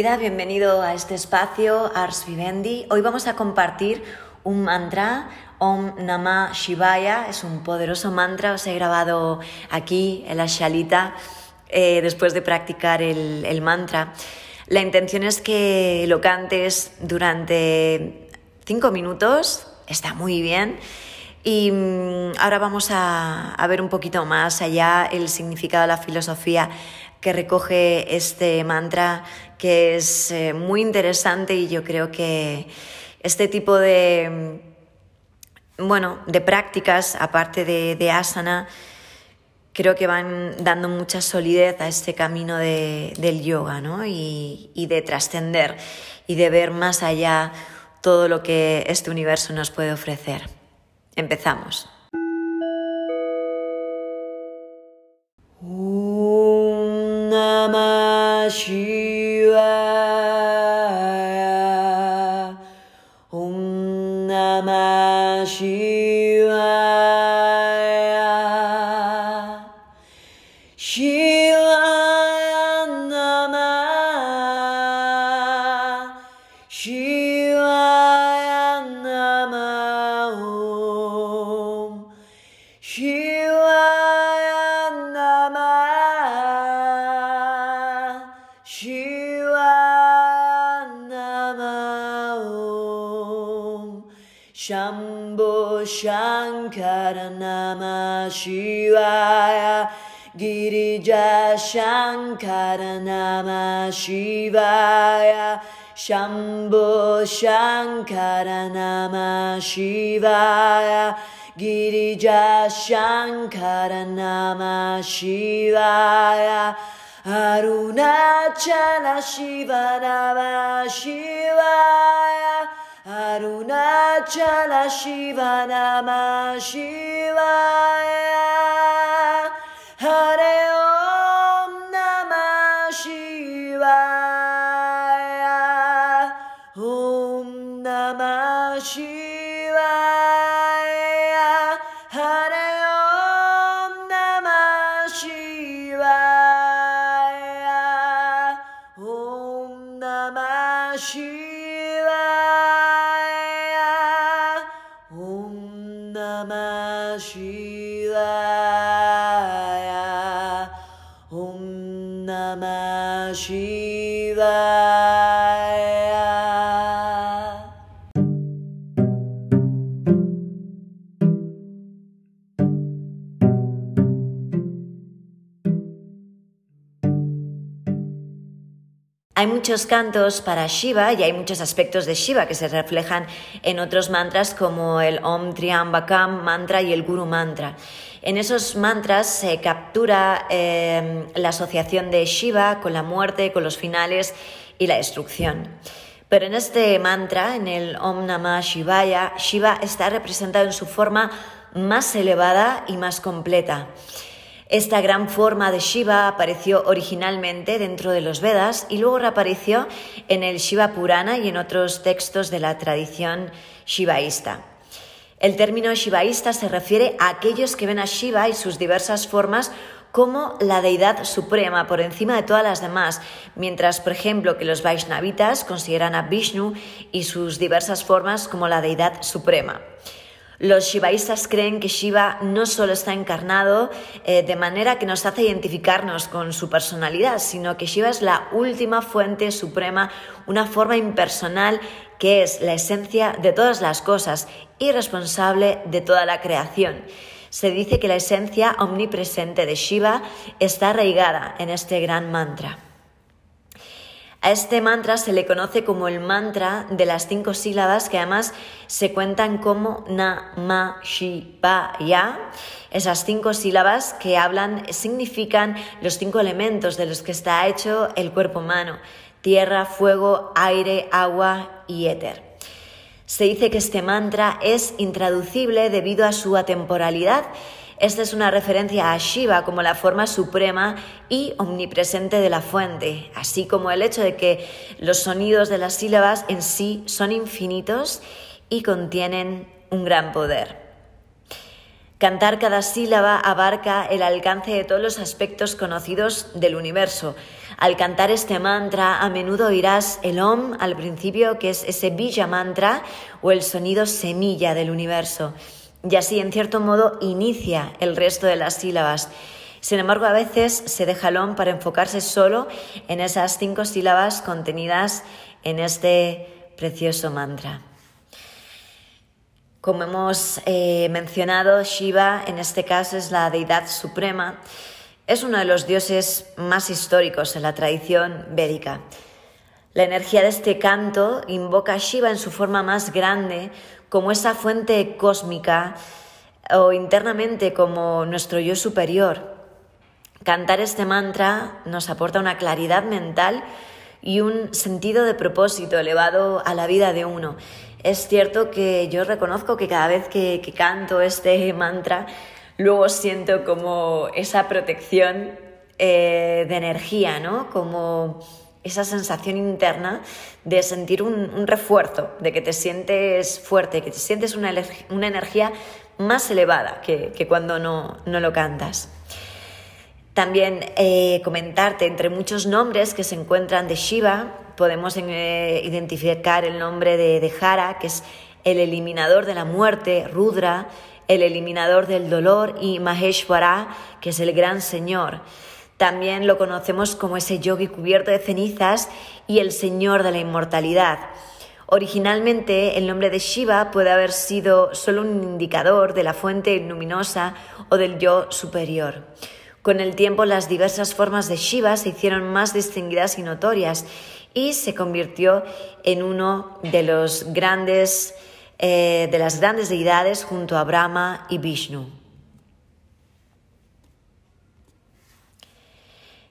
bienvenido a este espacio Ars Vivendi. Hoy vamos a compartir un mantra, Om Namah Shivaya, es un poderoso mantra, os he grabado aquí en la shalita eh, después de practicar el, el mantra. La intención es que lo cantes durante cinco minutos, está muy bien. Y mm, ahora vamos a, a, ver un poquito más allá el significado de la filosofía que recoge este mantra, que es eh, muy interesante y yo creo que este tipo de, mm, bueno, de prácticas, aparte de, de asana, creo que van dando mucha solidez a este camino de, del yoga ¿no? y, y de trascender y de ver más allá todo lo que este universo nos puede ofrecer. Empezamos. Namah Shivaya Girija Shankara Namah Shivaya Shambho Shankara Namah Shivaya Girija Shankara Namah Shivaya Arunachala Shiva Namah Shivaya アルナチャラシバナマシワヤ。ハレオンナマシワヤ。オンナマシワヤ。ハレオンナマシワヤ。オンナマシワヤ。Namah muchos cantos para Shiva y hay muchos aspectos de Shiva que se reflejan en otros mantras como el Om Triambakam mantra y el Guru mantra. En esos mantras se captura eh, la asociación de Shiva con la muerte, con los finales y la destrucción. Pero en este mantra, en el Om Namah Shivaya, Shiva está representado en su forma más elevada y más completa. Esta gran forma de Shiva apareció originalmente dentro de los Vedas y luego reapareció en el Shiva Purana y en otros textos de la tradición shivaísta. El término shivaísta se refiere a aquellos que ven a Shiva y sus diversas formas como la deidad suprema por encima de todas las demás, mientras, por ejemplo, que los Vaishnavitas consideran a Vishnu y sus diversas formas como la deidad suprema. Los shivaístas creen que Shiva no solo está encarnado eh, de manera que nos hace identificarnos con su personalidad, sino que Shiva es la última fuente suprema, una forma impersonal que es la esencia de todas las cosas y responsable de toda la creación. Se dice que la esencia omnipresente de Shiva está arraigada en este gran mantra. A este mantra se le conoce como el mantra de las cinco sílabas que además se cuentan como na, ma, shi, pa, ya. Esas cinco sílabas que hablan significan los cinco elementos de los que está hecho el cuerpo humano, tierra, fuego, aire, agua y éter. Se dice que este mantra es intraducible debido a su atemporalidad esta es una referencia a Shiva como la forma suprema y omnipresente de la fuente, así como el hecho de que los sonidos de las sílabas en sí son infinitos y contienen un gran poder. Cantar cada sílaba abarca el alcance de todos los aspectos conocidos del universo. Al cantar este mantra, a menudo oirás el Om al principio, que es ese Bija mantra o el sonido semilla del universo. Y así, en cierto modo, inicia el resto de las sílabas. Sin embargo, a veces se deja el Om para enfocarse solo en esas cinco sílabas contenidas en este precioso mantra. Como hemos eh, mencionado, Shiva en este caso es la deidad suprema, es uno de los dioses más históricos en la tradición védica. La energía de este canto invoca a Shiva en su forma más grande como esa fuente cósmica o internamente como nuestro yo superior. Cantar este mantra nos aporta una claridad mental y un sentido de propósito elevado a la vida de uno. Es cierto que yo reconozco que cada vez que, canto este mantra, luego siento como esa protección eh, de energía, ¿no? Como esa sensación interna de sentir un, refuerzo, de que te sientes fuerte, que te sientes una, energía más elevada que, cuando no, lo cantas. También eh, comentarte, entre muchos nombres que se encuentran de Shiva, podemos eh, identificar el nombre de, de Hara, que es el eliminador de la muerte, Rudra, el eliminador del dolor, y Maheshwara, que es el gran señor. También lo conocemos como ese yogi cubierto de cenizas y el señor de la inmortalidad. Originalmente el nombre de Shiva puede haber sido solo un indicador de la fuente luminosa o del yo superior. Con el tiempo las diversas formas de Shiva se hicieron más distinguidas y notorias y se convirtió en uno de los grandes eh, de las grandes deidades junto a Brahma y Vishnu.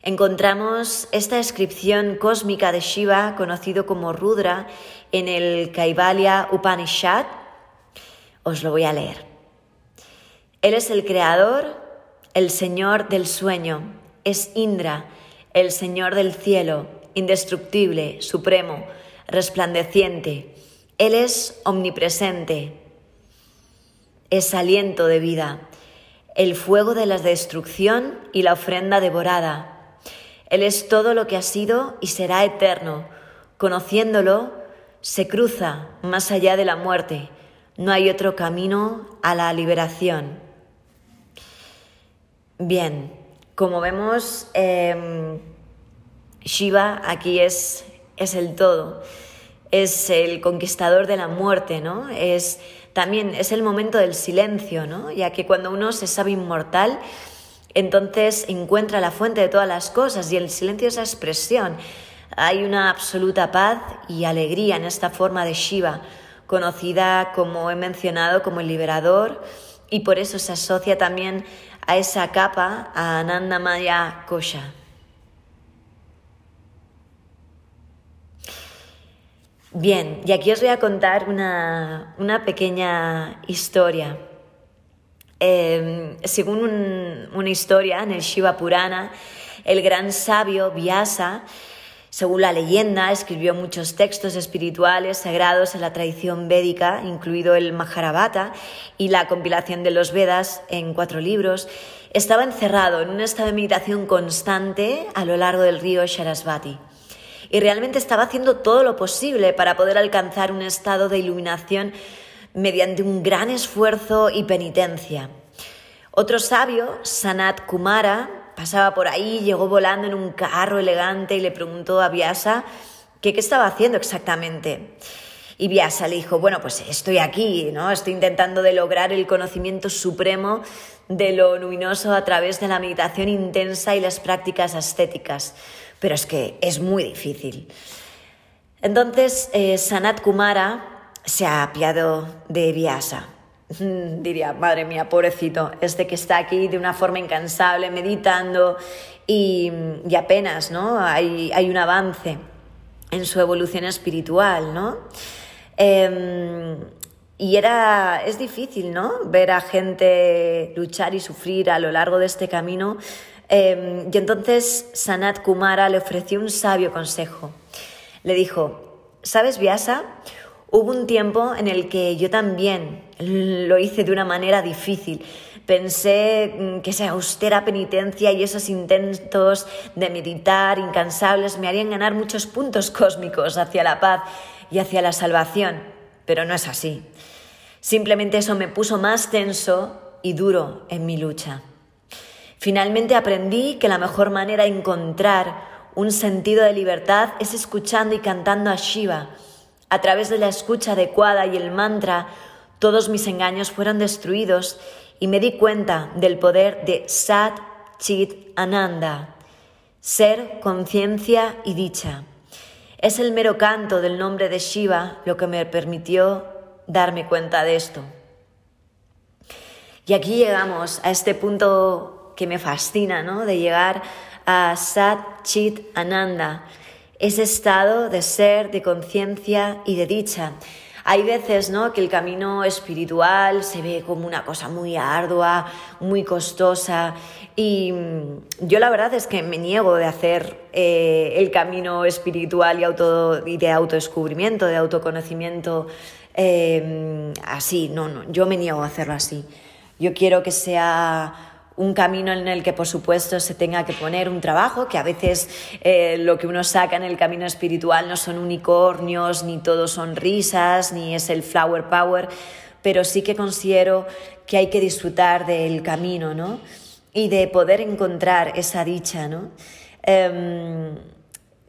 Encontramos esta descripción cósmica de Shiva, conocido como Rudra, en el Kaivalya Upanishad. Os lo voy a leer. Él es el creador, el señor del sueño, es Indra, el señor del cielo, indestructible, supremo, resplandeciente. Él es omnipresente, es aliento de vida, el fuego de la destrucción y la ofrenda devorada. Él es todo lo que ha sido y será eterno. Conociéndolo, se cruza más allá de la muerte. No hay otro camino a la liberación. Bien, como vemos, em, Shiva aquí es, es el todo, es el conquistador de la muerte, ¿no? Es también es el momento del silencio, ¿no? Ya que cuando uno se sabe inmortal, entonces encuentra la fuente de todas las cosas y el silencio es esa expresión. Hay una absoluta paz y alegría en esta forma de Shiva, conocida como he mencionado como el liberador y por eso se asocia también a esa capa, a Anandamaya Kosha. Bien, y aquí os voy a contar una, pequeña historia. Em, según una historia en el Shiva Purana, el gran sabio Vyasa, según la leyenda, escribió muchos textos espirituales sagrados en la tradición védica, incluido el Maharabata y la compilación de los Vedas en cuatro libros. Estaba encerrado en un estado de meditación constante a lo largo del río Sharasvati y realmente estaba haciendo todo lo posible para poder alcanzar un estado de iluminación mediante un gran esfuerzo y penitencia. Otro sabio, Sanat Kumara, pasaba por ahí, llegó volando en un carro elegante y le preguntó a Vyasa qué estaba haciendo exactamente. Y Vyasa le dijo, bueno, pues estoy aquí, ¿no? Estoy intentando de lograr el conocimiento supremo de lo luminoso a través de la meditación intensa y las prácticas ascéticas pero es que es muy difícil. Entonces, eh, Sanat Kumara se ha apiado de Vyasa. Diría, madre mía, pobrecito, este que está aquí de una forma incansable, meditando y, apenas ¿no? hay, un avance en su evolución espiritual, ¿no? Em, y era, es difícil, ¿no? Ver a gente luchar y sufrir a lo largo de este camino Em, y entonces Sanat Kumara le ofreció un sabio consejo. Le dijo, ¿sabes, Vyasa? Hubo un tiempo en el que yo también lo hice de una manera difícil. Pensé mm, que esa austera penitencia y esos intentos de meditar incansables me harían ganar muchos puntos cósmicos hacia la paz y hacia la salvación, pero no es así. Simplemente eso me puso más tenso y duro en mi lucha. Finalmente aprendí que la mejor manera de encontrar un sentido de libertad es escuchando y cantando a Shiva. A través de la escucha adecuada y el mantra, todos mis engaños fueron destruidos y me di cuenta del poder de Sat Chit Ananda, ser, conciencia y dicha. Es el mero canto del nombre de Shiva lo que me permitió darme cuenta de esto. Y aquí llegamos a este punto que me fascina, ¿no? De llegar a Sat Chit Ananda, ese estado de ser, de conciencia y de dicha. Hay veces ¿no? que el camino espiritual se ve como una cosa muy ardua, muy costosa y mm, yo la verdad es que me niego de hacer eh, el camino espiritual y, auto, y de autodescubrimiento, de autoconocimiento eh, así, no, no, yo me niego a hacerlo así. Yo quiero que sea un camino en el que por supuesto se tenga que poner un trabajo, que a veces eh, lo que uno saca en el camino espiritual no son unicornios, ni todo son risas, ni es el flower power, pero sí que considero que hay que disfrutar del camino, ¿no? Y de poder encontrar esa dicha, ¿no? Em,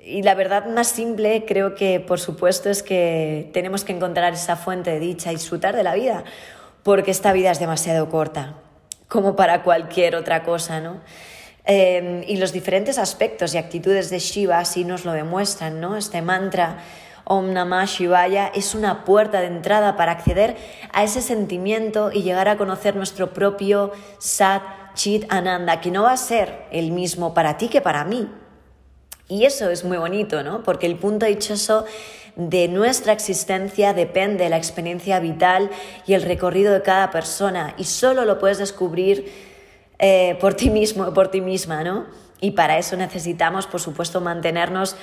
y la verdad más simple creo que por supuesto es que tenemos que encontrar esa fuente de dicha y disfrutar de la vida, porque esta vida es demasiado corta como para cualquier otra cosa, ¿no? Em, y los diferentes aspectos y actitudes de Shiva así nos lo demuestran, ¿no? Este mantra Om Namah Shivaya es una puerta de entrada para acceder a ese sentimiento y llegar a conocer nuestro propio Sat Chit Ananda, que no va a ser el mismo para ti que para mí. Y eso es muy bonito, ¿no? Porque el punto dichoso de nuestra existencia depende la experiencia vital y el recorrido de cada persona y solo lo puedes descubrir eh, por ti mismo por ti misma, ¿no? Y para eso necesitamos, por supuesto, mantenernos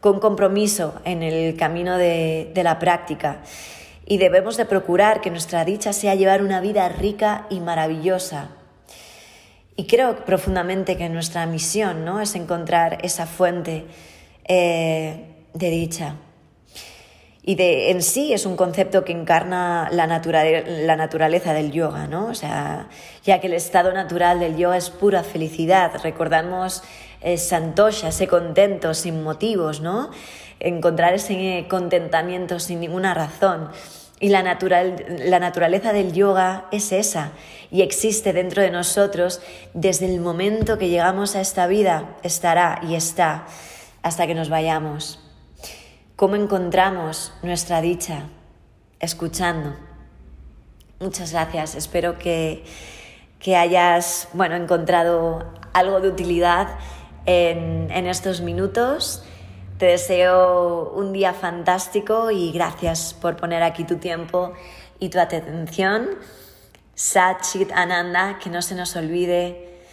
con compromiso en el camino de, de la práctica. Y debemos de procurar que nuestra dicha sea llevar una vida rica y maravillosa. Y creo profundamente que nuestra misión ¿no? es encontrar esa fuente eh, de dicha y de, en sí es un concepto que encarna la, la naturaleza del yoga, ¿no? O sea, ya que el estado natural del yoga es pura felicidad, recordamos eh, ese contento sin motivos, ¿no? Encontrar ese contentamiento sin ninguna razón. Y la, natural, la naturaleza del yoga es esa y existe dentro de nosotros desde el momento que llegamos a esta vida, estará y está hasta que nos vayamos. ¿Cómo encontramos nuestra dicha? Escuchando. Muchas gracias. Espero que, que hayas bueno, encontrado algo de utilidad en, en estos minutos. Te deseo un día fantástico y gracias por poner aquí tu tiempo y tu atención. Sat Chit Ananda, que no se nos olvide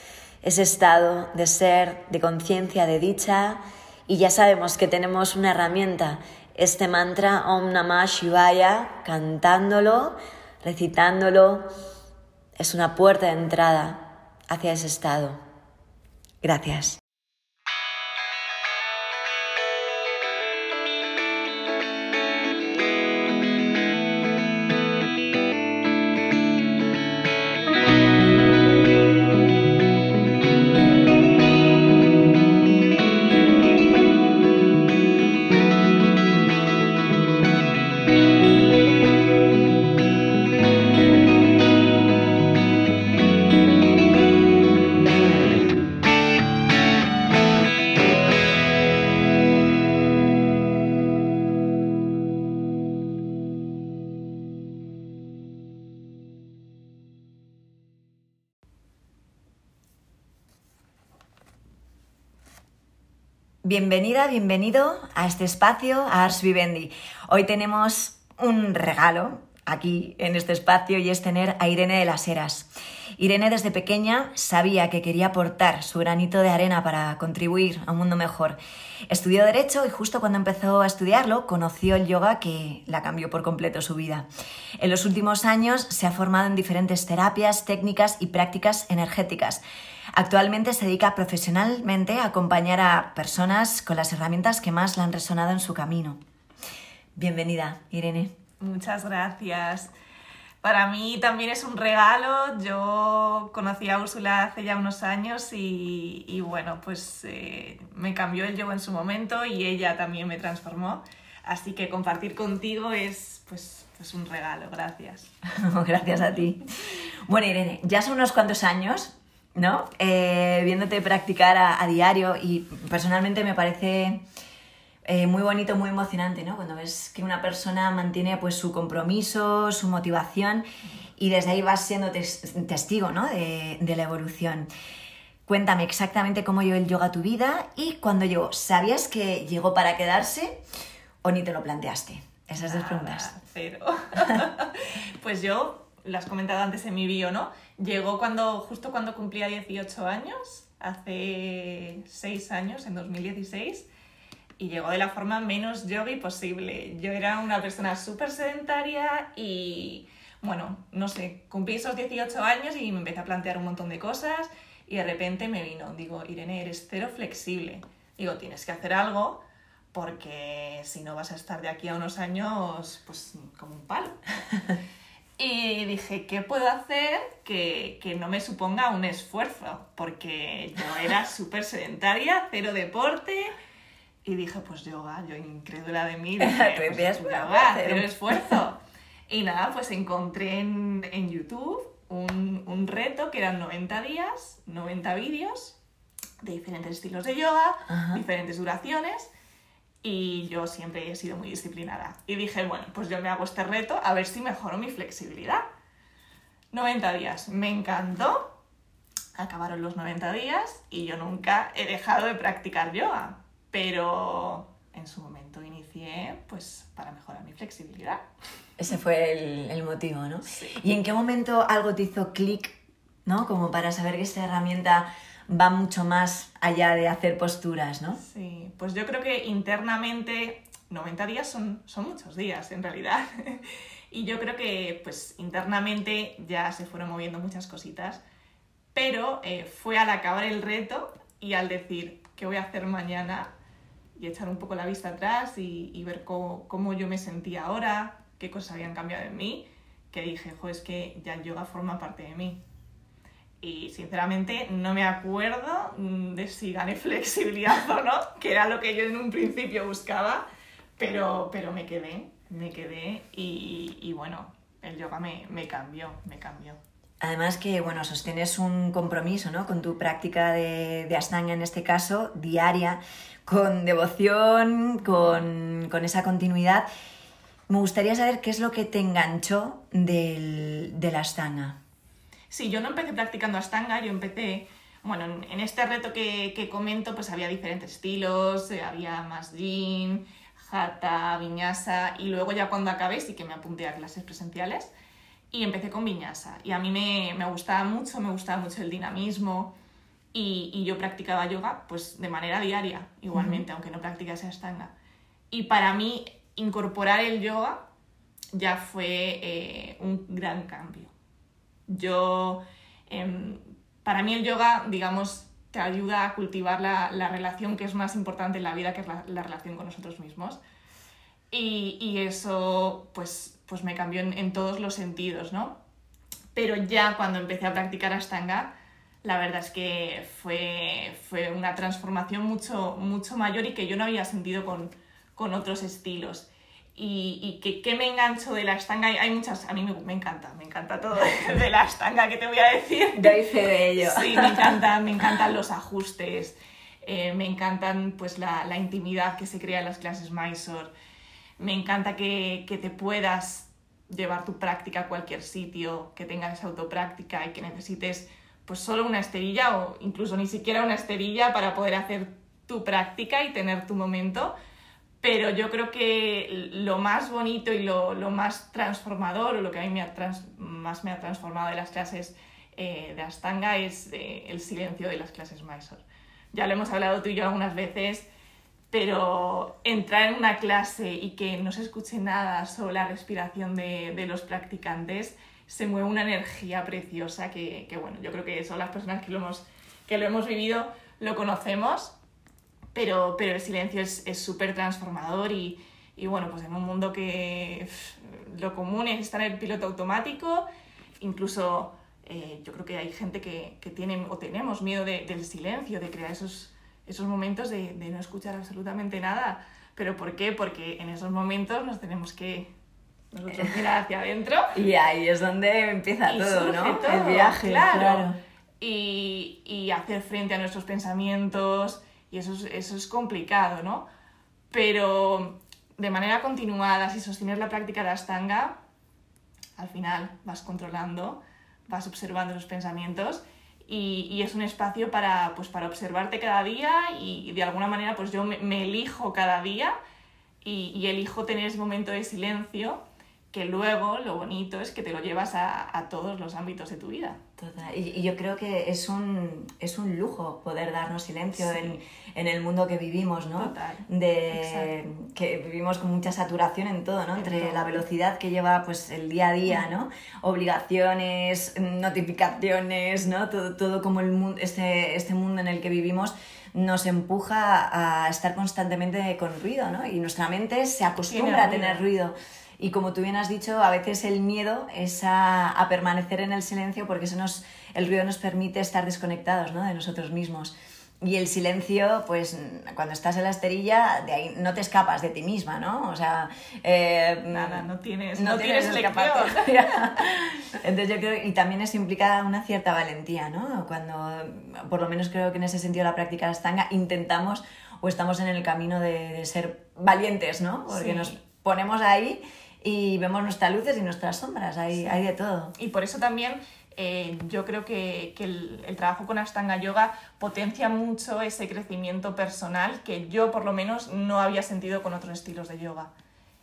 ese estado de ser, de conciencia, de dicha y ya sabemos que tenemos una herramienta, este mantra Om Namah Shivaya, cantándolo, recitándolo, es una puerta de entrada hacia ese estado. Gracias. Bienvenida, bienvenido a este espacio, a Ars Vivendi. Hoy tenemos un regalo, aquí en este espacio y es tener a Irene de las Heras. Irene desde pequeña sabía que quería aportar su granito de arena para contribuir a un mundo mejor. Estudió Derecho y justo cuando empezó a estudiarlo conoció el yoga que la cambió por completo su vida. En los últimos años se ha formado en diferentes terapias, técnicas y prácticas energéticas. Actualmente se dedica profesionalmente a acompañar a personas con las herramientas que más le han resonado en su camino. Bienvenida, Irene. Muchas gracias. Para mí también es un regalo. Yo conocí a Úrsula hace ya unos años y, bueno, pues eh, me cambió el yo en su momento y ella también me transformó. Así que compartir contigo es pues, pues un regalo. Gracias. Gracias a ti. Bueno, Irene, ya son unos cuantos años, ¿no? Eh, viéndote practicar a diario y personalmente me parece eh, muy bonito, muy emocionante, ¿no? Cuando ves que una persona mantiene pues su compromiso, su motivación y desde ahí vas siendo testigo, ¿no? De, la evolución. Cuéntame exactamente cómo llegó el yoga a tu vida y cuando llegó, ¿sabías que llegó para quedarse o ni te lo planteaste? Esas dos preguntas. Cero. pues yo, lo has comentado antes en mi bio, ¿no? Llegó cuando, justo cuando cumplía 18 años, hace 6 años, en 2016 y llegó de la forma menos yogi posible. Yo era una persona súper sedentaria y, bueno, no sé, cumplí esos 18 años y me empecé a plantear un montón de cosas y de repente me vino, digo, Irene, eres cero flexible. Digo, tienes que hacer algo porque si no vas a estar de aquí a unos años, pues como un palo. y dije, ¿qué puedo hacer que, que no me suponga un esfuerzo? Porque yo era súper sedentaria, cero deporte y dije, pues yoga, yo incrédula de mí, dije, pues, yoga, hacer un esfuerzo. Y nada, pues encontré en, en YouTube un, un, reto que eran 90 días, 90 vídeos de diferentes estilos de yoga, diferentes duraciones. Y yo siempre he sido muy disciplinada. Y dije, bueno, pues yo me hago este reto a ver si mejoro mi flexibilidad. 90 días, me encantó. Acabaron los 90 días y yo nunca he dejado de practicar yoga pero en su momento inicié pues para mejorar mi flexibilidad. Ese fue el, el motivo, ¿no? Sí. ¿Y en qué momento algo te hizo clic, ¿no? Como para saber que esta herramienta va mucho más allá de hacer posturas, ¿no? Sí, pues yo creo que internamente 90 días son, son muchos días en realidad. y yo creo que pues internamente ya se fueron moviendo muchas cositas, pero eh, fue al acabar el reto y al decir, ¿qué voy a hacer mañana? Y echar un poco la vista atrás y, ver cómo, yo me sentía ahora, qué cosas habían cambiado en mí, que dije, jo, es que ya el yoga forma parte de mí. Y sinceramente no me acuerdo mm, de si gané flexibilidad o no, que era lo que yo en un principio buscaba, pero, pero me quedé, me quedé y, bueno, el yoga me, me cambió, me cambió. Además que, bueno, sostienes un compromiso, ¿no? Con tu práctica de, de Ashtanga, en este caso, diaria, con devoción, con, esa continuidad. Me gustaría saber qué es lo que te enganchó del, de la Ashtanga. Sí, yo no empecé practicando Ashtanga, yo empecé, bueno, en este reto que, comento, pues había diferentes estilos, eh, había más yin, hatha, viñasa, y luego ya cuando acabé sí que me apunté a clases presenciales y empecé con viñasa. Y a mí me, me gustaba mucho, me gustaba mucho el dinamismo, y, yo practicaba yoga pues de manera diaria, igualmente, aunque no practicase Ashtanga. Y para mí incorporar el yoga ya fue eh, un gran cambio. Yo, em, para mí el yoga, digamos, te ayuda a cultivar la, la, relación que es más importante en la vida, que es la, la relación con nosotros mismos. Y, y, eso, pues, pues me cambió en, en, todos los sentidos, ¿no? Pero ya cuando empecé a practicar Ashtanga, la verdad es que fue, fue una transformación mucho, mucho mayor y que yo no había sentido con, con otros estilos. Y, y que, que, me engancho de la estanga, hay muchas, a mí me, me, encanta, me encanta todo de, la estanga, que te voy a decir? Doy fe de ello. Sí, me encantan, me encantan los ajustes, eh, me encantan pues la, la, intimidad que se crea en las clases Mysore, me encanta que, que te puedas llevar tu práctica a cualquier sitio, que tengas autopráctica y que necesites pues solo una esterilla o incluso ni siquiera una esterilla para poder hacer tu práctica y tener tu momento. pero yo creo que lo más bonito y lo, lo más transformador, o lo que a mí me ha más me ha transformado de las clases eh, de Astanga es eh, el silencio de las clases Mysore. Ya lo hemos hablado tú y yo algunas veces, pero entrar en una clase y que no se escuche nada, solo la respiración de, de los practicantes, se mueve una energía preciosa que, que, bueno, yo creo que son las personas que lo hemos, que lo hemos vivido, lo conocemos, pero, pero el silencio es súper transformador y, y, bueno, pues en un mundo que lo común es estar en el piloto automático, incluso eh, yo creo que hay gente que, que tiene o tenemos miedo de, del silencio, de crear esos, esos momentos de, de no escuchar absolutamente nada. ¿Pero por qué? Porque en esos momentos nos tenemos que nosotros mirar hacia adentro. Y ahí es donde empieza todo, ¿no? El viaje, claro. Y, y, hacer frente a nuestros pensamientos, y eso es, eso es complicado, ¿no? Pero de manera continuada, si sostienes la práctica de Astanga, al final vas controlando, vas observando los pensamientos y, y, es un espacio para, pues, para observarte cada día y, de alguna manera pues yo me, me elijo cada día y, y, elijo tener ese momento de silencio que luego lo bonito es que te lo llevas a, a todos los ámbitos de tu vida. Total. Y, y, yo creo que es un, es un lujo poder darnos silencio sí. en, en, el mundo que vivimos, ¿no? Total. De, Exacto. que vivimos con mucha saturación en todo, ¿no? Entre la velocidad que lleva pues, el día a día, ¿no? Obligaciones, notificaciones, ¿no? Todo, todo como el mundo, este, este mundo en el que vivimos nos empuja a estar constantemente con ruido, ¿no? Y nuestra mente se acostumbra a tener ruido. Y como tú bien has dicho, a veces el miedo es a, a permanecer en el silencio porque eso nos, el ruido nos permite estar desconectados ¿no? de nosotros mismos. Y el silencio, pues cuando estás en la esterilla, de ahí no te escapas de ti misma, ¿no? O sea... Eh, Nada, no tienes, no, no tienes, tienes Entonces yo creo, y también eso implica una cierta valentía, ¿no? Cuando, por lo menos creo que en ese sentido la práctica de Astanga intentamos o estamos en el camino de, de ser valientes, ¿no? Porque sí. nos ponemos ahí y vemos nuestras luces y nuestras sombras, hay, sí. hay de todo. Y por eso también eh, yo creo que, que el, el, trabajo con Ashtanga Yoga potencia mucho ese crecimiento personal que yo por lo menos no había sentido con otros estilos de yoga.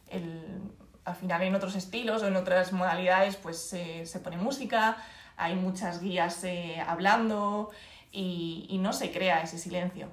El, al final en otros estilos o en otras modalidades pues eh, se pone música, hay muchas guías eh, hablando y, y no se crea ese silencio.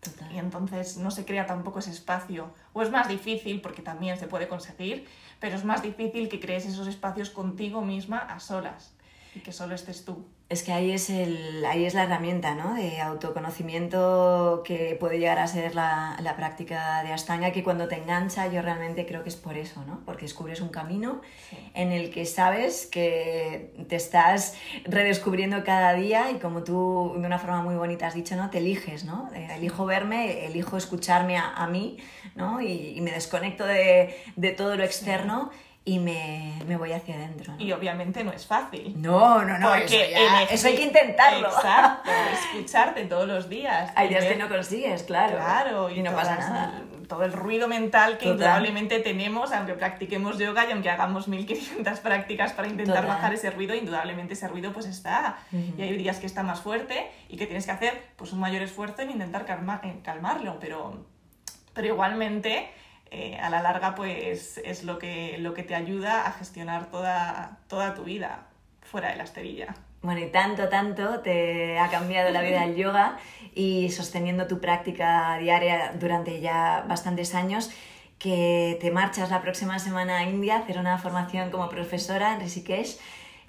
Total. Y entonces no se crea tampoco ese espacio. O es más difícil, porque también se puede conseguir, pero es más difícil que crees esos espacios contigo misma a solas y que solo estés tú. Es que ahí es, el, ahí es la herramienta ¿no? de autoconocimiento que puede llegar a ser la, la práctica de Ashtanga, que cuando te engancha yo realmente creo que es por eso, ¿no? porque descubres un camino sí. en el que sabes que te estás redescubriendo cada día y como tú de una forma muy bonita has dicho, ¿no? te eliges, ¿no? elijo verme, elijo escucharme a, a mí ¿no? y, y, me desconecto de, de todo lo externo. Sí y me, me, voy hacia adentro. ¿no? Y obviamente no es fácil. No, no, no. Porque eso, ya, eso hay que intentarlo. Exacto, escucharte todos los días. Hay días que no consigues, claro. Claro, y, y no pasa nada. El, todo el ruido mental que indudablemente tenemos, aunque practiquemos yoga y aunque hagamos 1500 prácticas para intentar Total. bajar ese ruido, indudablemente ese ruido pues está. Uh -huh. Y hay días que está más fuerte y que tienes que hacer pues un mayor esfuerzo en intentar calma, en calmarlo, pero, pero igualmente eh, a la larga pues es lo que, lo que te ayuda a gestionar toda, toda tu vida fuera de la esterilla. Bueno, y tanto, tanto te ha cambiado la vida el yoga y sosteniendo tu práctica diaria durante ya bastantes años que te marchas la próxima semana a India a hacer una formación como profesora en Rishikesh.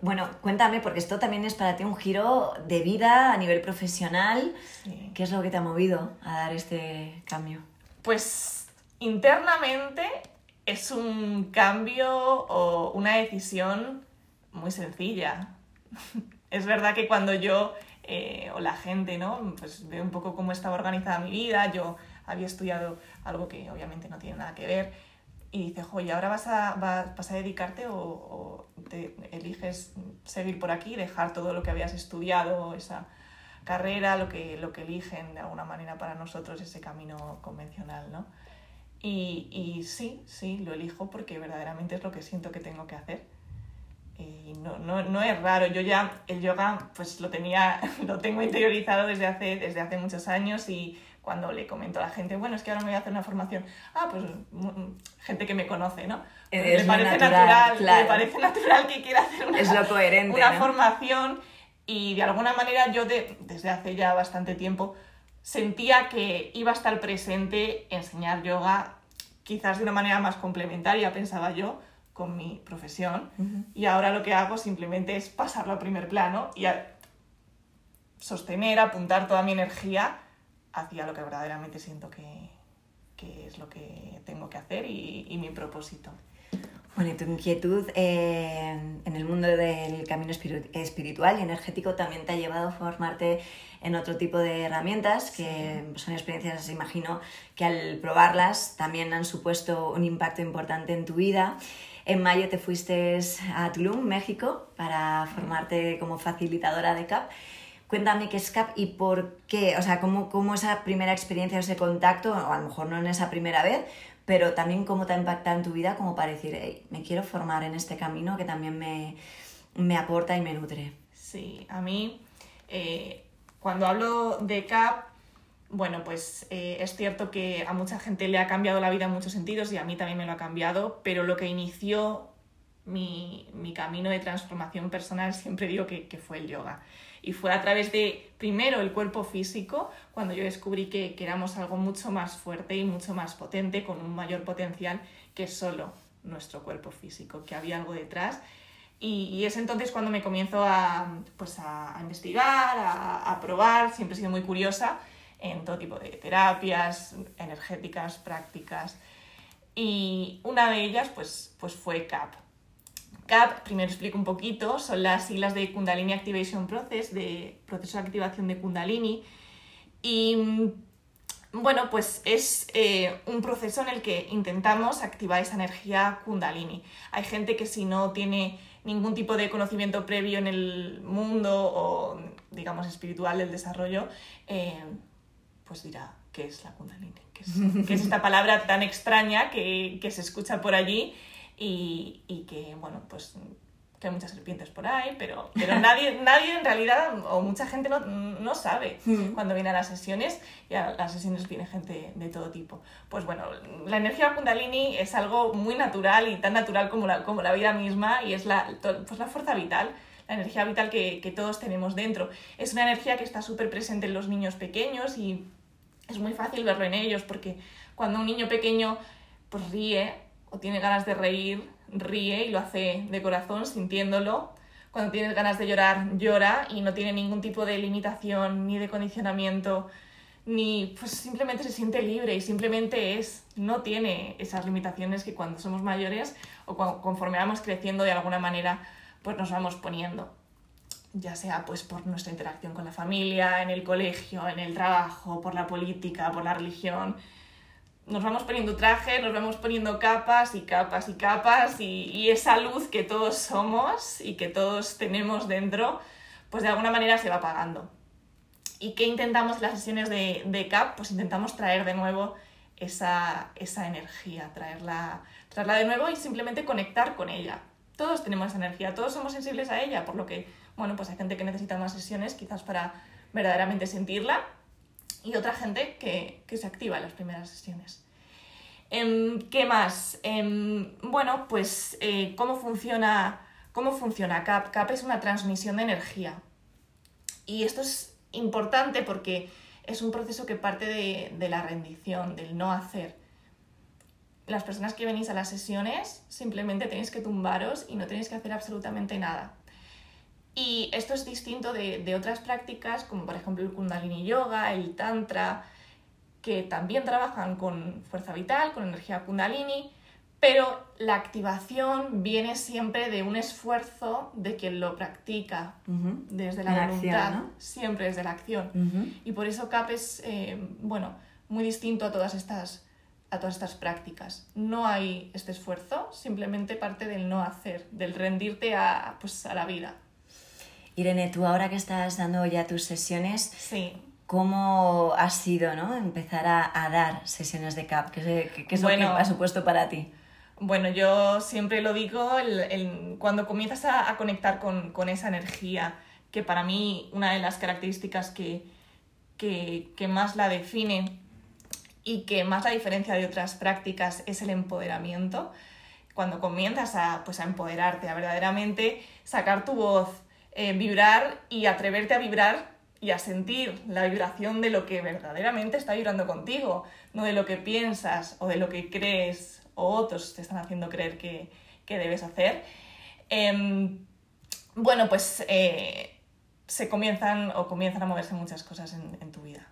Bueno, cuéntame, porque esto también es para ti un giro de vida a nivel profesional. Sí. ¿Qué es lo que te ha movido a dar este cambio? Pues internamente es un cambio o una decisión muy sencilla. es verdad que cuando yo eh, o la gente, ¿no? Pues veo un poco cómo estaba organizada mi vida, yo había estudiado algo que obviamente no tiene nada que ver y dice, oye, ahora vas a, vas a dedicarte o, o te eliges seguir por aquí, dejar todo lo que habías estudiado, esa carrera, lo que, lo que eligen de alguna manera para nosotros ese camino convencional, ¿no? Y, y, sí, sí, lo elijo porque verdaderamente es lo que siento que tengo que hacer. Y no, no, no es raro, yo ya el yoga pues lo tenía, lo tengo interiorizado desde hace, desde hace muchos años y cuando le comento a la gente, bueno, es que ahora me voy a hacer una formación, ah, pues gente que me conoce, ¿no? le parece natural, le parece natural que quiera hacer una, es lo coherente, una formación. Y de alguna manera yo desde hace ya bastante tiempo sentía que iba a estar presente enseñar yoga quizás de una manera más complementaria, pensaba yo, con mi profesión. Y ahora lo que hago simplemente es pasarlo a primer plano y sostener, apuntar toda mi energía hacia lo que verdaderamente siento que, es lo que tengo que hacer y, mi propósito. Bueno, y tu inquietud eh, en el mundo del camino espiritual y energético también te ha llevado a formarte en otro tipo de herramientas, que son experiencias, imagino, que al probarlas también han supuesto un impacto importante en tu vida. En mayo te fuiste a Tulum, México, para formarte como facilitadora de CAP. Cuéntame qué es CAP y por qué, o sea, cómo, cómo esa primera experiencia, ese contacto, o a lo mejor no en esa primera vez, pero también cómo te ha impactado en tu vida como para decir, me quiero formar en este camino que también me, me aporta y me nutre. Sí, a mí, eh, cuando hablo de CAP, bueno, pues eh, es cierto que a mucha gente le ha cambiado la vida en muchos sentidos y a mí también me lo ha cambiado, pero lo que inició mi, camino de transformación personal siempre digo que, fue el yoga. Y fue a través de, primero, el cuerpo físico, cuando yo descubrí que, éramos algo mucho más fuerte y mucho más potente, con un mayor potencial que solo nuestro cuerpo físico, que había algo detrás. Y, es entonces cuando me comienzo a, pues a, investigar, a, a probar, siempre he sido muy curiosa en todo tipo de terapias energéticas, prácticas. Y una de ellas pues, pues fue CAP. CAP, primero explico un poquito, son las siglas de Kundalini Activation Process, de proceso de activación de Kundalini. Y bueno, pues es eh, un proceso en el que intentamos activar esa energía Kundalini. Hay gente que si no tiene ningún tipo de conocimiento previo en el mundo o, digamos, espiritual del desarrollo, eh, pues dirá, ¿qué es la kundalini? ¿Qué es, esta palabra tan extraña que, se escucha por allí y, que, bueno, pues que hay muchas serpientes por ahí, pero, pero nadie, nadie en realidad, o mucha gente no, sabe mm. cuando viene a las sesiones, y a las sesiones viene gente de todo tipo. Pues bueno, la energía kundalini es algo muy natural y tan natural como la, como la vida misma y es la, pues la fuerza vital la energía vital que, que, todos tenemos dentro. Es una energía que está súper presente en los niños pequeños y es muy fácil verlo en ellos porque cuando un niño pequeño pues ríe o tiene ganas de reír, ríe y lo hace de corazón, sintiéndolo. Cuando tiene ganas de llorar, llora y no tiene ningún tipo de limitación ni de condicionamiento, ni pues simplemente se siente libre y simplemente es, no tiene esas limitaciones que cuando somos mayores o conforme vamos creciendo de alguna manera, pues nos vamos poniendo ya sea pues por nuestra interacción con la familia, en el colegio, en el trabajo, por la política, por la religión. Nos vamos poniendo traje, nos vamos poniendo capas y capas y capas y, esa luz que todos somos y que todos tenemos dentro, pues de alguna manera se va apagando. ¿Y qué intentamos en las sesiones de, de CAP? Pues intentamos traer de nuevo esa, esa energía, traerla, traerla de nuevo y simplemente conectar con ella. Todos tenemos esa energía, todos somos sensibles a ella, por lo que bueno, pues hay gente que necesita más sesiones quizás para verdaderamente sentirla y otra gente que, se activa en las primeras sesiones. Em, ¿Qué más? Em, bueno, pues eh, ¿cómo, funciona, ¿cómo funciona CAP? CAP es una transmisión de energía. Y esto es importante porque es un proceso que parte de, de la rendición, del no hacer. Las personas que venís a las sesiones simplemente tenéis que tumbaros y no tenéis que hacer absolutamente nada. Y esto es distinto de, otras prácticas, como por ejemplo el Kundalini Yoga, el Tantra, que también trabajan con fuerza vital, con energía Kundalini, pero la activación viene siempre de un esfuerzo de quien lo practica desde la, voluntad, siempre desde la acción. Y por eso CAP es eh, bueno, muy distinto a todas estas a todas estas prácticas. No hay este esfuerzo, simplemente parte del no hacer, del rendirte a, pues, a la vida. Irene, tú ahora que estás dando ya tus sesiones, sí. ¿cómo ha sido ¿no? empezar a, dar sesiones de CAP? ¿Qué, es lo que ha supuesto para ti? Bueno, yo siempre lo digo, cuando comienzas a, conectar con, esa energía, que para mí una de las características que, que, que más la define y que más la diferencia de otras prácticas es el empoderamiento. Cuando comienzas a, pues, a empoderarte, a verdaderamente sacar tu voz, eh, vibrar y atreverte a vibrar y a sentir la vibración de lo que verdaderamente está vibrando contigo, no de lo que piensas o de lo que crees o otros te están haciendo creer que, que debes hacer. Em, bueno, pues eh, se comienzan o comienzan a moverse muchas cosas en, tu vida.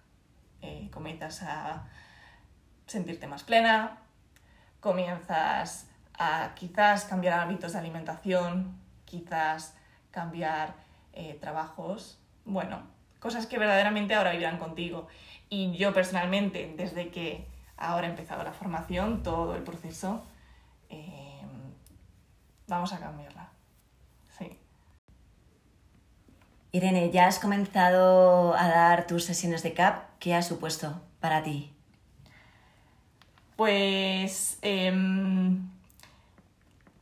Eh, comienzas a sentirte más plena, comienzas a quizás cambiar hábitos de alimentación, quizás cambiar eh, trabajos, bueno, cosas que verdaderamente ahora vivirán contigo. Y yo personalmente, desde que ahora he empezado la formación, todo el proceso, eh, vamos a cambiarla. Sí. Irene, ya has comenzado a dar tus sesiones de CAP. ¿Qué ha supuesto para ti? Pues em,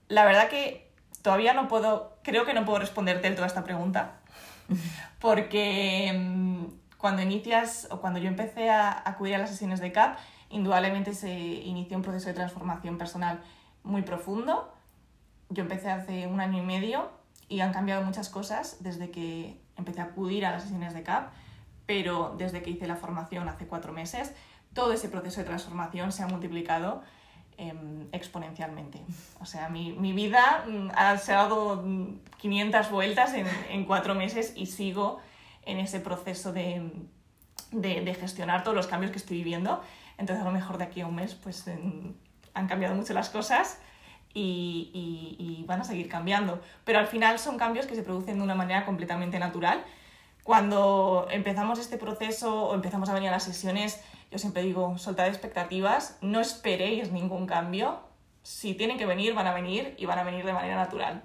la verdad que todavía no puedo, creo que no puedo responderte toda esta pregunta, porque em, cuando inicias o cuando yo empecé a acudir a las sesiones de CAP, indudablemente se inició un proceso de transformación personal muy profundo. Yo empecé hace un año y medio y han cambiado muchas cosas desde que empecé a acudir a las sesiones de CAP, pero desde que hice la formación hace cuatro meses todo ese proceso de transformación se ha multiplicado em, exponencialmente. O sea, mi, mi vida mm, ha, se ha dado 500 mm, vueltas en, en, cuatro meses y sigo en ese proceso de, de, gestionar todos los cambios que estoy viviendo. Entonces, a lo mejor de aquí a un mes, pues han cambiado mucho las cosas. Y, y, y van a seguir cambiando. Pero al final son cambios que se producen de una manera completamente natural. Cuando empezamos este proceso o empezamos a venir a las sesiones, yo siempre digo, soltad expectativas, no esperéis ningún cambio. Si tienen que venir, van a venir y van a venir de manera natural.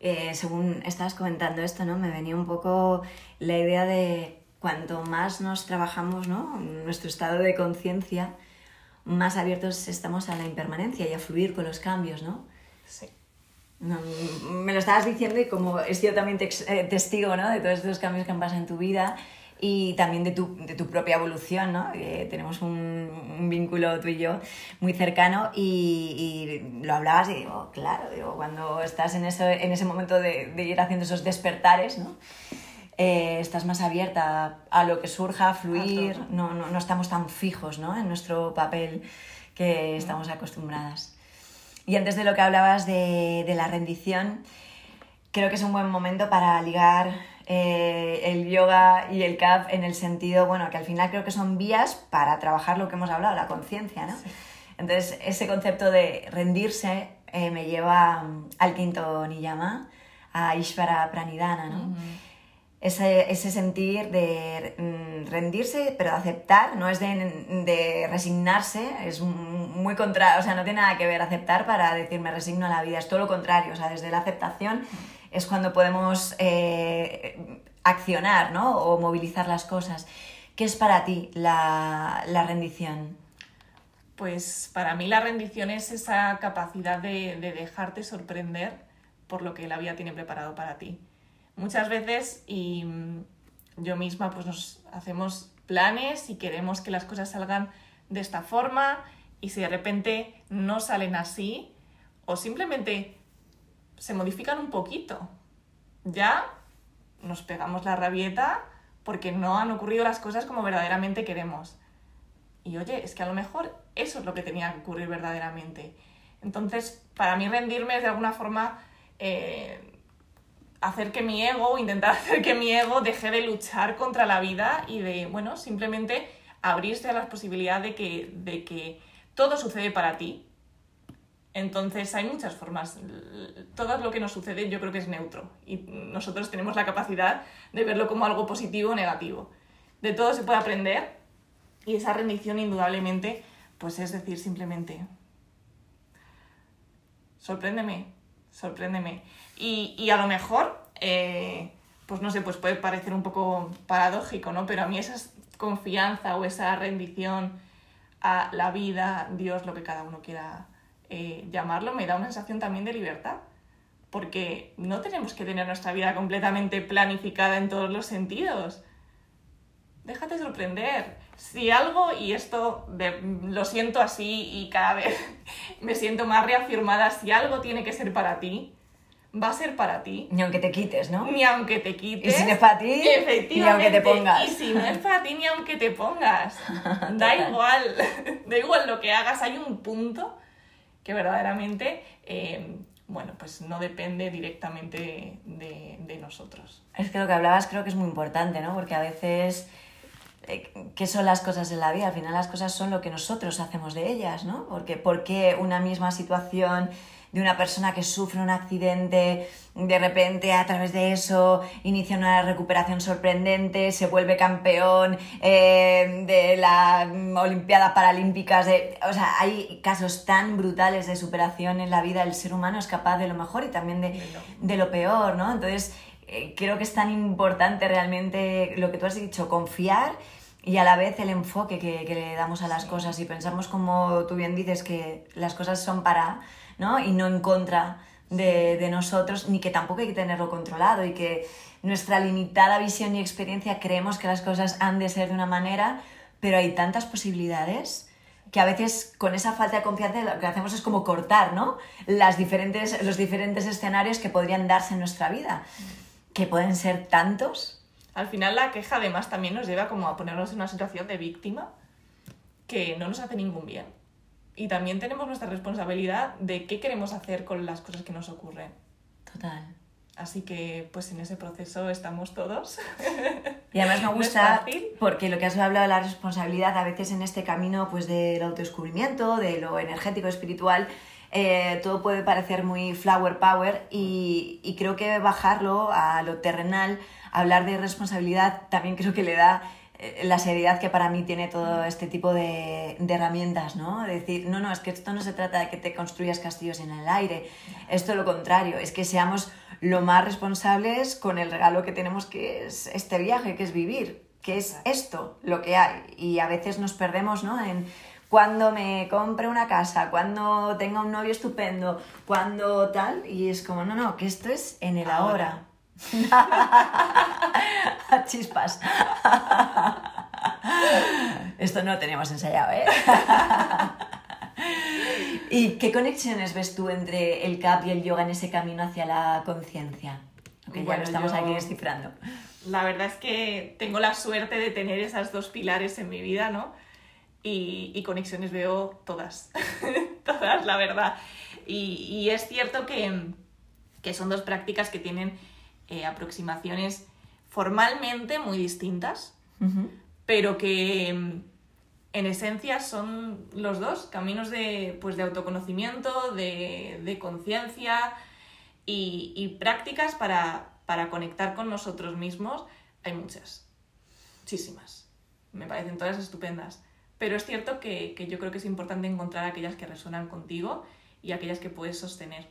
Eh, según estabas comentando esto, ¿no? Me venía un poco la idea de cuanto más nos trabajamos, ¿no? Nuestro estado de conciencia, más abiertos estamos a la impermanencia y a fluir con los cambios, ¿no? Sí. No, me lo estabas diciendo y como sido también eh, testigo ¿no? de todos estos cambios que han pasado en tu vida, y también de tu, de tu propia evolución, ¿no? Eh, tenemos un, un, vínculo tú y yo muy cercano y, y, lo hablabas y digo, claro, digo, cuando estás en, eso, en ese momento de, de ir haciendo esos despertares, ¿no? Eh, estás más abierta a lo que surja, a fluir, no, no, no, estamos tan fijos ¿no? en nuestro papel que estamos acostumbradas. Y antes de lo que hablabas de, de la rendición, creo que es un buen momento para ligar eh, el yoga y el CAP en el sentido, bueno, que al final creo que son vías para trabajar lo que hemos hablado, la conciencia, ¿no? Sí. Entonces, ese concepto de rendirse eh, me lleva mm, al quinto niyama, a Ishvara Pranidhana, ¿no? Uh -huh. ese, ese, sentir de mm, rendirse, pero de aceptar, no es de, de, resignarse, es muy contra, o sea, no tiene nada que ver aceptar para decir me resigno a la vida, es todo lo contrario, o sea, desde la aceptación es cuando podemos eh, accionar ¿no? o movilizar las cosas. ¿Qué es para ti la, la, rendición? Pues para mí la rendición es esa capacidad de, de, dejarte sorprender por lo que la vida tiene preparado para ti. Muchas veces, y yo misma, pues nos hacemos planes y queremos que las cosas salgan de esta forma y si de repente no salen así o simplemente se modifican un poquito. Ya nos pegamos la rabieta porque no han ocurrido las cosas como verdaderamente queremos. Y oye, es que a lo mejor eso es lo que tenía que ocurrir verdaderamente. Entonces, para mí rendirme es de alguna forma eh, hacer que mi ego, intentar hacer que mi ego deje de luchar contra la vida y de, bueno, simplemente abrirse a la posibilidad de que, de que todo sucede para ti, entonces hay muchas formas. Todo lo que nos sucede yo creo que es neutro y nosotros tenemos la capacidad de verlo como algo positivo o negativo. De todo se puede aprender y esa rendición indudablemente pues es decir simplemente sorpréndeme, sorpréndeme. Y, y a lo mejor, eh, pues no sé, pues puede parecer un poco paradójico, ¿no? Pero a mí esa confianza o esa rendición a la vida, Dios, lo que cada uno quiera eh, llamarlo, me da una sensación también de libertad. Porque no tenemos que tener nuestra vida completamente planificada en todos los sentidos. déjate sorprender. Si algo, y esto lo siento así y cada vez me siento más reafirmada, si algo tiene que ser para ti, va a ser para ti. Ni aunque te quites, ¿no? Ni aunque te quites. Y si no es para ti, ni aunque te pongas. Y si no es para ti, ni aunque te pongas. da igual, da igual lo que hagas, hay un punto que verdaderamente, eh, bueno, pues no depende directamente de, nosotros. Es que lo que hablabas creo que es muy importante, ¿no? Porque a veces eh, qué son las cosas en la vida. Al final las cosas son lo que nosotros hacemos de ellas, ¿no? Porque, porque una misma situación de una persona que sufre un accidente, de repente a través de eso inicia una recuperación sorprendente, se vuelve campeón eh, de las Olimpiadas Paralímpicas. De, o sea, hay casos tan brutales de superación en la vida. El ser humano es capaz de lo mejor y también de, de lo peor, ¿no? Entonces, eh, creo que es tan importante realmente lo que tú has dicho, confiar y a la vez el enfoque que, le damos a las cosas y pensamos como tú bien dices que las cosas son para, ¿no? Y no en contra de, nosotros, ni que tampoco hay que tenerlo controlado y que nuestra limitada visión y experiencia creemos que las cosas han de ser de una manera, pero hay tantas posibilidades que a veces con esa falta de confianza lo que hacemos es como cortar, ¿no? Las diferentes, los diferentes escenarios que podrían darse en nuestra vida, que pueden ser tantos al final la queja además también nos lleva como a ponernos en una situación de víctima que no nos hace ningún bien. Y también tenemos nuestra responsabilidad de qué queremos hacer con las cosas que nos ocurren. Total. Así que pues en ese proceso estamos todos. Y además me gusta porque lo que has hablado de la responsabilidad a veces en este camino pues del autodescubrimiento, de lo energético, espiritual, eh, todo puede parecer muy flower power y, y creo que bajarlo a lo terrenal hablar de responsabilidad también creo que le da la seriedad que para mí tiene todo este tipo de, herramientas, ¿no? decir, no, no, es que esto no se trata de que te construyas castillos en el aire, esto es lo contrario, es que seamos lo más responsables con el regalo que tenemos que es este viaje, que es vivir, que es esto lo que hay. Y a veces nos perdemos, ¿no? En cuando me compre una casa, cuando tenga un novio estupendo, cuando tal, y es como, no, no, que esto es en el ahora. Chispas. Esto no lo teníamos ensayado, ¿eh? ¿Y qué conexiones ves tú entre el CAP y el yoga en ese camino hacia la conciencia? Que ya lo estamos aquí descifrando. La verdad es que tengo la suerte de tener esas dos pilares en mi vida, ¿no? Y, conexiones veo todas, todas, la verdad. Y, es cierto que, que son dos prácticas que tienen eh, aproximaciones formalmente muy distintas, pero que mm, en esencia son los dos caminos de, pues, de autoconocimiento, de, conciencia y, prácticas para, para conectar con nosotros mismos. Hay muchas, muchísimas. Me parecen todas estupendas. Pero es cierto que, que yo creo que es importante encontrar aquellas que resuenan contigo y aquellas que puedes sostener.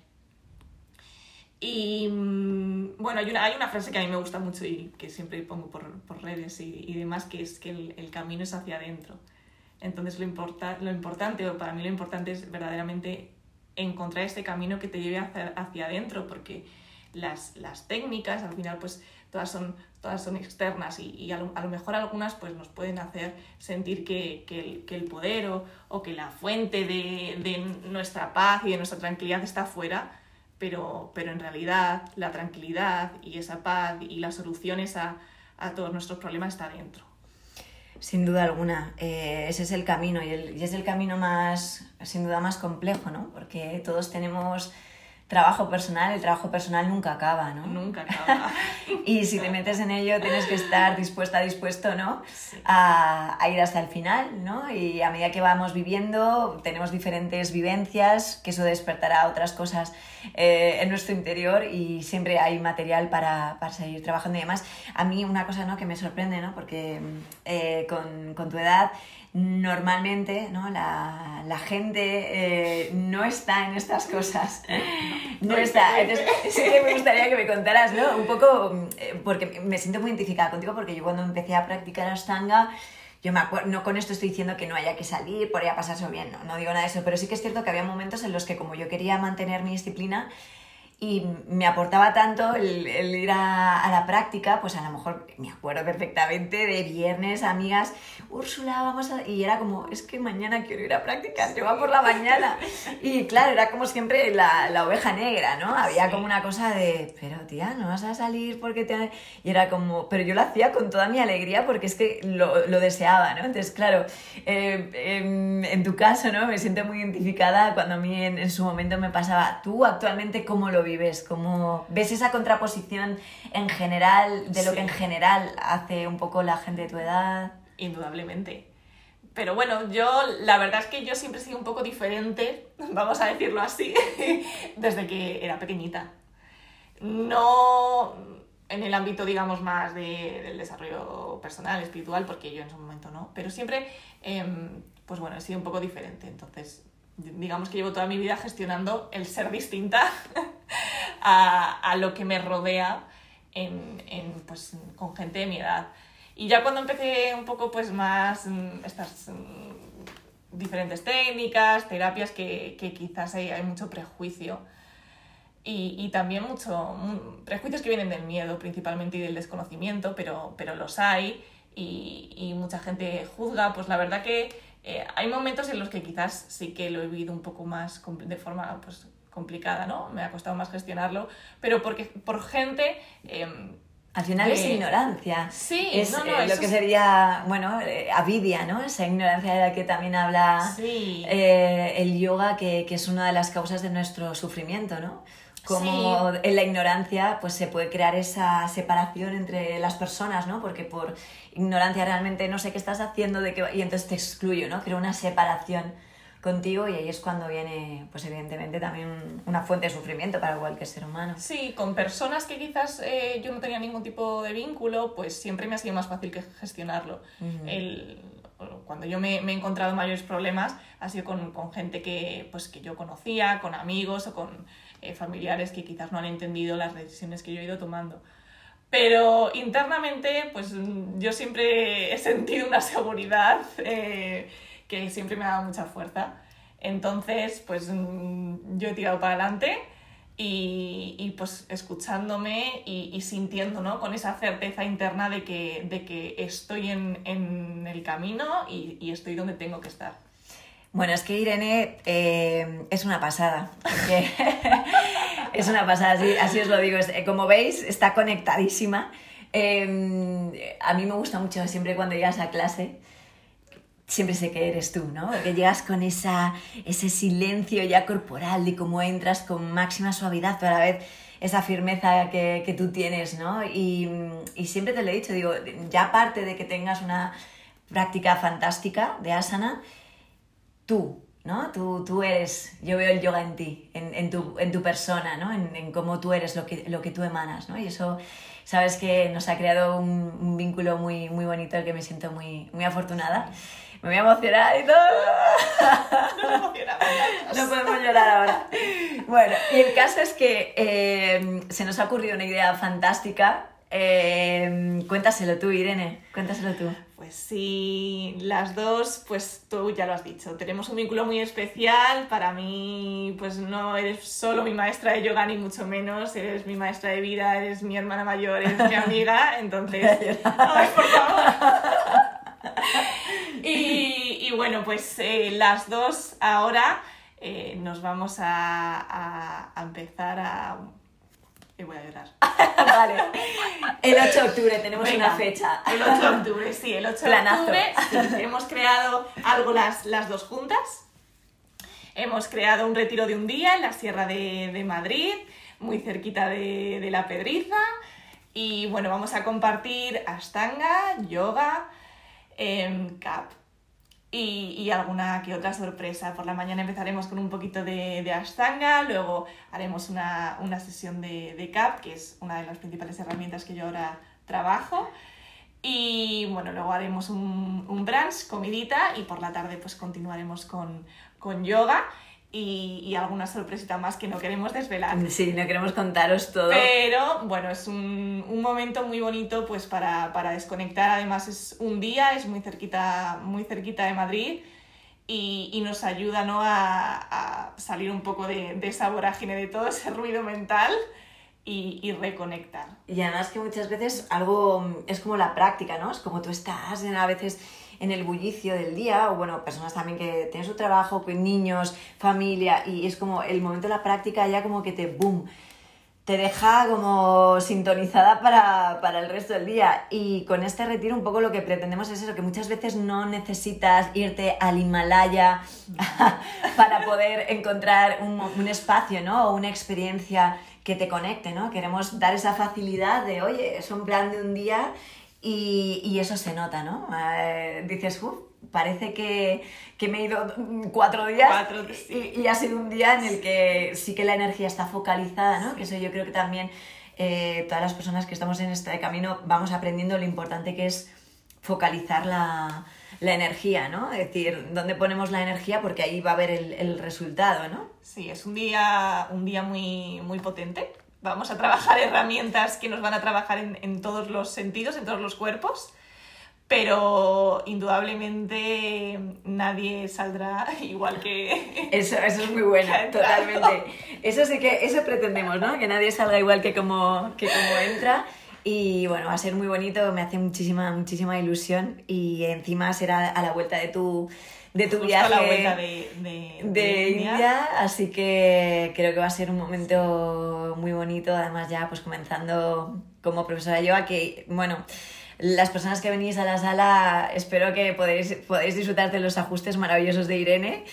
Y mm, bueno, hay una, hay una frase que a mí me gusta mucho y que siempre pongo por, por redes y, y, demás, que es que el, el, camino es hacia adentro. Entonces lo, importa, lo importante, o para mí lo importante es verdaderamente encontrar este camino que te lleve hacia, hacia adentro, porque las, las, técnicas al final pues todas son, todas son externas y, y a, lo, a, lo, mejor algunas pues nos pueden hacer sentir que, que, el, que el, poder o, o, que la fuente de, de nuestra paz y de nuestra tranquilidad está fuera pero, pero en realidad la tranquilidad y esa paz y las soluciones a, a todos nuestros problemas está dentro. Sin duda alguna, eh, ese es el camino y, y, es el camino más, sin duda, más complejo, ¿no? Porque todos tenemos trabajo personal, el trabajo personal nunca acaba, ¿no? Nunca acaba. y si te metes en ello tienes que estar dispuesta, dispuesto, ¿no? A, a, ir hasta el final, ¿no? Y a medida que vamos viviendo, tenemos diferentes vivencias, que eso despertará otras cosas eh, en nuestro interior y siempre hay material para, para, seguir trabajando y demás. A mí una cosa, ¿no? Que me sorprende, ¿no? Porque eh, con, con tu edad normalmente ¿no? la, la gente eh, no está en estas cosas. No, está. Entonces, sí que me gustaría que me contaras, ¿no? Un poco, eh, porque me siento muy identificada contigo, porque yo cuando empecé a practicar Ashtanga, yo me acuerdo, no con esto estoy diciendo que no haya que salir, por ahí a pasarse bien, no, no digo nada de eso, pero sí que es cierto que había momentos en los que como yo quería mantener mi disciplina, y me aportaba tanto el, ir a, la práctica, pues a lo mejor me acuerdo perfectamente de viernes, amigas, Úrsula, vamos a... Y era como, es que mañana quiero ir a práctica, yo va por la mañana. Y claro, era como siempre la, la oveja negra, ¿no? Había como una cosa de, pero tía, no vas a salir porque te... Y era como, pero yo lo hacía con toda mi alegría porque es que lo, lo deseaba, ¿no? Entonces, claro, eh, en, en, tu caso, ¿no? Me siento muy identificada cuando a mí en, en su momento me pasaba, tú actualmente, ¿cómo lo vives? Vives? ¿Cómo ves esa contraposición en general de lo que en general hace un poco la gente de tu edad? Indudablemente. Pero bueno, yo la verdad es que yo siempre he sido un poco diferente, vamos a decirlo así, desde que era pequeñita. No en el ámbito, digamos, más del desarrollo personal, espiritual, porque yo en su momento no, pero siempre, em, pues bueno, he sido un poco diferente. Entonces, digamos que llevo toda mi vida gestionando el ser distinta a, lo que me rodea pues, con gente de mi edad. Y ya cuando empecé un poco pues más mm, estas mm, diferentes técnicas, terapias que, quizás hay, mucho prejuicio y, también mucho mm, prejuicios que vienen del miedo principalmente y del desconocimiento, pero, pero los hay y, mucha gente juzga, pues la verdad que eh, hay momentos en los que quizás sí que lo he vivido un poco más de forma pues, complicada, ¿no? Me ha costado más gestionarlo, pero porque por gente... Em, al final es ignorancia. Sí, es no, no, eh, lo que sería, bueno, eh, avidia, ¿no? Esa ignorancia de la que también habla eh, el yoga, que, que, es una de las causas de nuestro sufrimiento, ¿no? Como en la ignorancia pues se puede crear esa separación entre las personas, ¿no? Porque por ignorancia realmente no sé qué estás haciendo de qué, y entonces te excluyo, ¿no? Creo una separación contigo y ahí es cuando viene, pues evidentemente también una fuente de sufrimiento para cualquier ser humano. Sí, con personas que quizás eh, yo no tenía ningún tipo de vínculo, pues siempre me ha sido más fácil que gestionarlo. El, cuando yo me, me, he encontrado mayores problemas ha sido con, con, gente que, pues, que yo conocía, con amigos o con eh, familiares que quizás no han entendido las decisiones que yo he ido tomando. Pero internamente, pues yo siempre he sentido una seguridad. Eh, que siempre me ha dado mucha fuerza. Entonces, pues mm, yo he tirado para adelante y, y pues escuchándome y, y, sintiendo, ¿no? Con esa certeza interna de que, de que estoy en, en el camino y, y, estoy donde tengo que estar. Bueno, es que Irene eh, es una pasada. es una pasada, así, así, os lo digo. Eh, como veis, está conectadísima. Eh, a mí me gusta mucho siempre cuando llegas a clase siempre sé que eres tú, ¿no? Que llegas con esa, ese silencio ya corporal de cómo entras con máxima suavidad, pero a la vez esa firmeza que, que tú tienes, ¿no? Y, y, siempre te lo he dicho, digo, ya aparte de que tengas una práctica fantástica de asana, tú, ¿no? Tú, tú eres, yo veo el yoga en ti, en, en, tu, en tu, persona, ¿no? En, en, cómo tú eres, lo que, lo que tú emanas, ¿no? Y eso, sabes que nos ha creado un, un vínculo muy, muy bonito, el que me siento muy, muy afortunada me voy a emocionar y todo. No, no podemos llorar ahora. Bueno, y el caso es que eh, se nos ha ocurrido una idea fantástica. Eh, cuéntaselo tú, Irene, cuéntaselo tú. Pues sí, las dos, pues tú ya lo has dicho, tenemos un vínculo muy especial. Para mí, pues no eres solo mi maestra de yoga, ni mucho menos, eres mi maestra de vida, eres mi hermana mayor, eres mi amiga, entonces... ¡Ay, por favor! y, bueno, pues eh, las dos ahora eh, nos vamos a, empezar a... Voy a llorar. vale. El 8 de octubre tenemos una fecha. El 8 de octubre, sí, el 8 de octubre. hemos creado algo las, las dos juntas. Hemos creado un retiro de un día en la Sierra de, Madrid, muy cerquita de, de, la Pedriza. Y bueno, vamos a compartir Ashtanga, yoga, eh, CAP y, alguna que otra sorpresa. Por la mañana empezaremos con un poquito de, Ashtanga, luego haremos una, una sesión de, de, CAP, que es una de las principales herramientas que yo ahora trabajo. Y bueno, luego haremos un, un brunch, comidita, y por la tarde pues continuaremos con, con yoga y, alguna sorpresita más que no queremos desvelar. Sí, no queremos contaros todo. Pero bueno, es un, un momento muy bonito pues para, para, desconectar. Además es un día, es muy cerquita, muy cerquita de Madrid y, y nos ayuda ¿no? a, a salir un poco de, de esa vorágine, de todo ese ruido mental y, y, reconectar. Y además que muchas veces algo es como la práctica, ¿no? Es como tú estás en, a veces en el bullicio del día, o bueno, personas también que tienen su trabajo, con niños, familia, y es como el momento de la práctica ya como que te boom, te deja como sintonizada para, para, el resto del día. Y con este retiro un poco lo que pretendemos es eso, que muchas veces no necesitas irte al Himalaya para poder encontrar un, un espacio, ¿no? O una experiencia que te conecte, ¿no? Queremos dar esa facilidad de, oye, es un plan de un día y, y eso se nota, ¿no? Eh, dices, uff, parece que, que, me he ido cuatro días cuatro, sí. y, y, ha sido un día en el que sí que la energía está focalizada, ¿no? Sí. Que eso yo creo que también eh, todas las personas que estamos en este camino vamos aprendiendo lo importante que es focalizar la, la energía, ¿no? Es decir, dónde ponemos la energía porque ahí va a haber el, el resultado, ¿no? Sí, es un día, un día muy, muy potente. Vamos a trabajar herramientas que nos van a trabajar en, en todos los sentidos, en todos los cuerpos pero indudablemente nadie saldrá igual que... Eso, eso es muy bueno, totalmente. Eso sí que, eso pretendemos, ¿no? Que nadie salga igual que como, que como entra. Y bueno, va a ser muy bonito, me hace muchísima, muchísima ilusión y encima será a la vuelta de tu, de tu Justo viaje a la vuelta de, de, de, de India. India. así que creo que va a ser un momento muy bonito, además ya pues comenzando como profesora yoga, que bueno, las personas que venís a la sala espero que podéis, podéis disfrutar de los ajustes maravillosos de Irene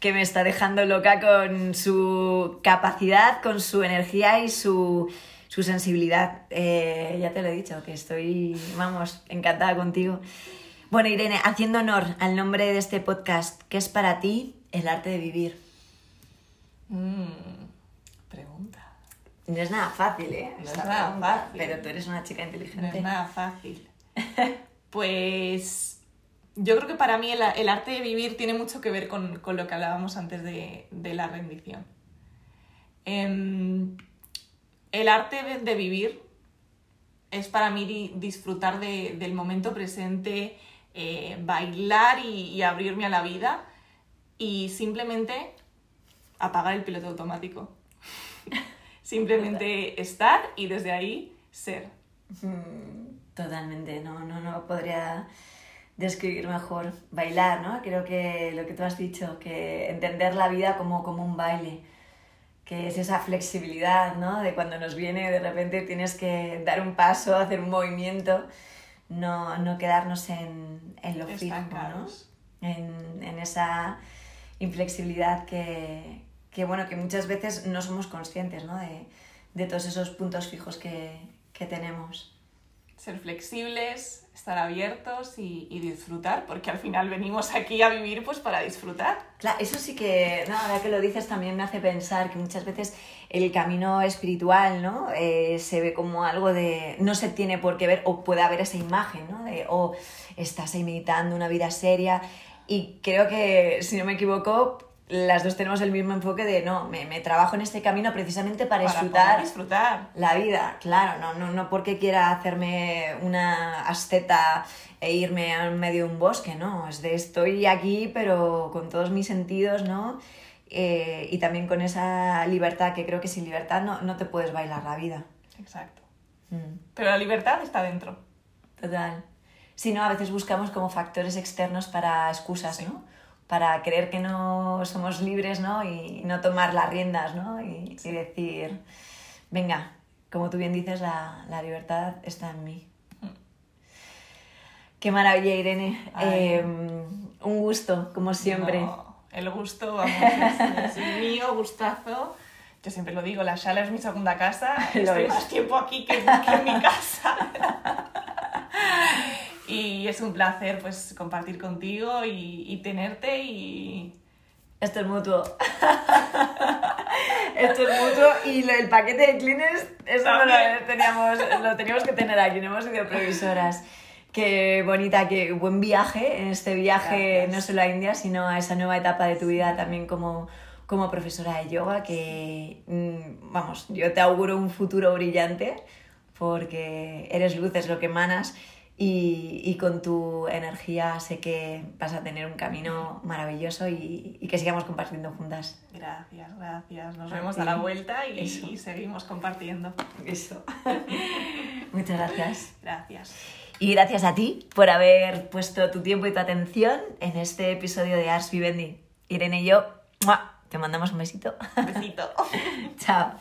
que me está dejando loca con su capacidad, con su energía y su, su sensibilidad. Eh, ya te lo he dicho, que estoy, vamos, encantada contigo. Bueno, Irene, haciendo honor al nombre de este podcast, ¿qué es para ti el arte de vivir? Mm, pregunta. No es nada fácil, ¿eh? No es nada fácil. Pero tú eres una chica inteligente. No es nada fácil. pues yo creo que para mí el, el, arte de vivir tiene mucho que ver con, con lo que hablábamos antes de, de la rendición. Eh, el arte de, de, vivir es para mí di, disfrutar de, del momento presente, eh, bailar y, y, abrirme a la vida y simplemente apagar el piloto automático. simplemente estar y desde ahí ser. Totalmente, no, no, no podría describir mejor bailar, ¿no? Creo que lo que tú has dicho, que entender la vida como, como un baile, que es esa flexibilidad, ¿no? De cuando nos viene de repente tienes que dar un paso, hacer un movimiento, no, no quedarnos en, en lo fijo, ¿no? En, en esa inflexibilidad que, que, bueno, que muchas veces no somos conscientes, ¿no? De, de todos esos puntos fijos que, que tenemos ser flexibles, estar abiertos y, y, disfrutar, porque al final venimos aquí a vivir pues para disfrutar. Claro, eso sí que, no, ahora que lo dices también me hace pensar que muchas veces el camino espiritual, ¿no? Eh, se ve como algo de, no se tiene por qué ver, o puede haber esa imagen, ¿no? De, o estás ahí meditando una vida seria, y creo que, si no me equivoco, las dos tenemos el mismo enfoque de no, me, me trabajo en este camino precisamente para, para disfrutar, disfrutar, la vida, claro, no, no, no porque quiera hacerme una asceta e irme al medio de un bosque, no, es de estoy aquí pero con todos mis sentidos, ¿no? Eh, y también con esa libertad que creo que sin libertad no, no te puedes bailar la vida. Exacto. Mm. Pero la libertad está dentro. Total. Si no, a veces buscamos como factores externos para excusas, sí. ¿no? Para creer que no somos libres, ¿no? Y no tomar las riendas, ¿no? Y, y decir, venga, como tú bien dices, la, la libertad está en mí. Qué maravilla, Irene. Eh, un gusto, como siempre. No, el gusto, vamos, es, es mío, gustazo. Yo siempre lo digo, la sala es mi segunda casa. Estoy más tiempo aquí que, que en mi casa. y es un placer pues compartir contigo y, y tenerte y... Esto es mutuo. Esto es mutuo y lo, el paquete de Kleenex, eso no lo teníamos, lo teníamos que tener aquí, no hemos sido previsoras. Qué bonita, qué buen viaje en este viaje, Gracias. no solo a India, sino a esa nueva etapa de tu vida también como, como profesora de yoga, que, vamos, yo te auguro un futuro brillante porque eres luz, es lo que emanas y, y con tu energía sé que vas a tener un camino maravilloso y, y que sigamos compartiendo juntas. Gracias, gracias. Nos vemos a la vuelta y, seguimos compartiendo. Eso. Muchas gracias. Gracias. Y gracias a ti por haber puesto tu tiempo y tu atención en este episodio de Ars Vivendi. Irene y yo, ¡mua! te mandamos un besito. Besito. Chao.